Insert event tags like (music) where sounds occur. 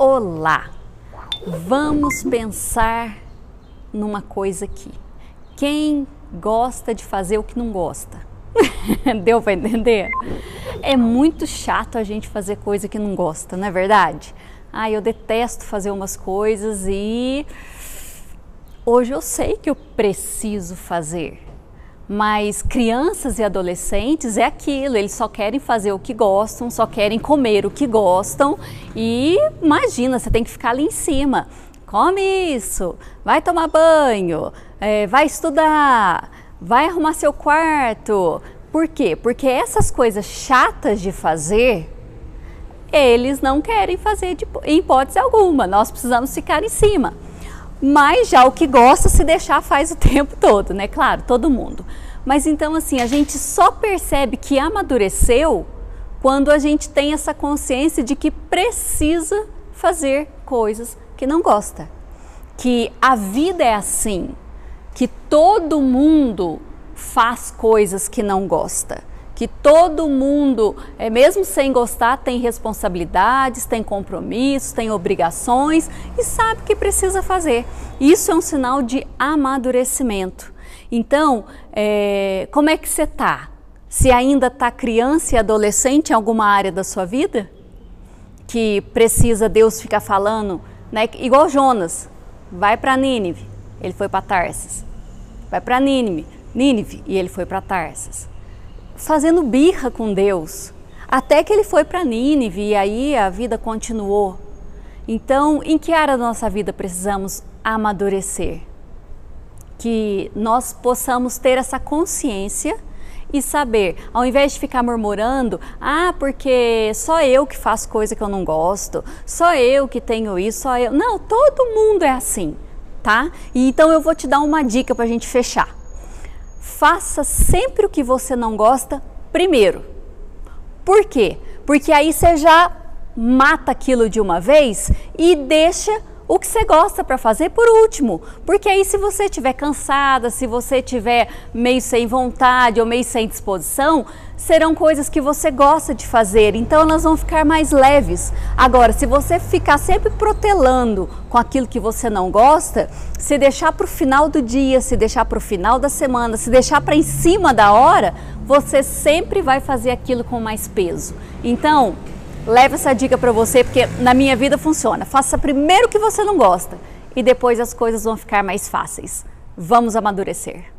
Olá! Vamos pensar numa coisa aqui. Quem gosta de fazer o que não gosta? (laughs) Deu para entender? É muito chato a gente fazer coisa que não gosta, não é verdade? Ah, eu detesto fazer umas coisas e hoje eu sei que eu preciso fazer. Mas crianças e adolescentes é aquilo, eles só querem fazer o que gostam, só querem comer o que gostam e imagina, você tem que ficar ali em cima. Come isso, vai tomar banho, é, vai estudar, vai arrumar seu quarto. Por quê? Porque essas coisas chatas de fazer, eles não querem fazer de, em hipótese alguma. Nós precisamos ficar em cima. Mas já o que gosta, se deixar, faz o (laughs) tempo todo, né? Claro, todo mundo. Mas então, assim, a gente só percebe que amadureceu quando a gente tem essa consciência de que precisa fazer coisas que não gosta. Que a vida é assim, que todo mundo faz coisas que não gosta que todo mundo, é, mesmo sem gostar, tem responsabilidades, tem compromissos, tem obrigações e sabe que precisa fazer. Isso é um sinal de amadurecimento. Então, é, como é que você está? Se ainda está criança e adolescente em alguma área da sua vida, que precisa Deus ficar falando, né? igual Jonas, vai para Nínive, ele foi para Tarsis. Vai para Nínive, Nínive, e ele foi para Tarsis fazendo birra com Deus, até que ele foi para Nínive e aí a vida continuou. Então, em que área da nossa vida precisamos amadurecer? Que nós possamos ter essa consciência e saber, ao invés de ficar murmurando, ah, porque só eu que faço coisa que eu não gosto, só eu que tenho isso, só eu. Não, todo mundo é assim, tá? E então eu vou te dar uma dica para a gente fechar faça sempre o que você não gosta primeiro. Por quê? Porque aí você já mata aquilo de uma vez e deixa o que você gosta para fazer por último. Porque aí, se você estiver cansada, se você estiver meio sem vontade ou meio sem disposição, serão coisas que você gosta de fazer, então elas vão ficar mais leves. Agora, se você ficar sempre protelando com aquilo que você não gosta, se deixar para o final do dia, se deixar para o final da semana, se deixar para em cima da hora, você sempre vai fazer aquilo com mais peso. Então, Leve essa dica para você, porque na minha vida funciona. Faça primeiro o que você não gosta e depois as coisas vão ficar mais fáceis. Vamos amadurecer.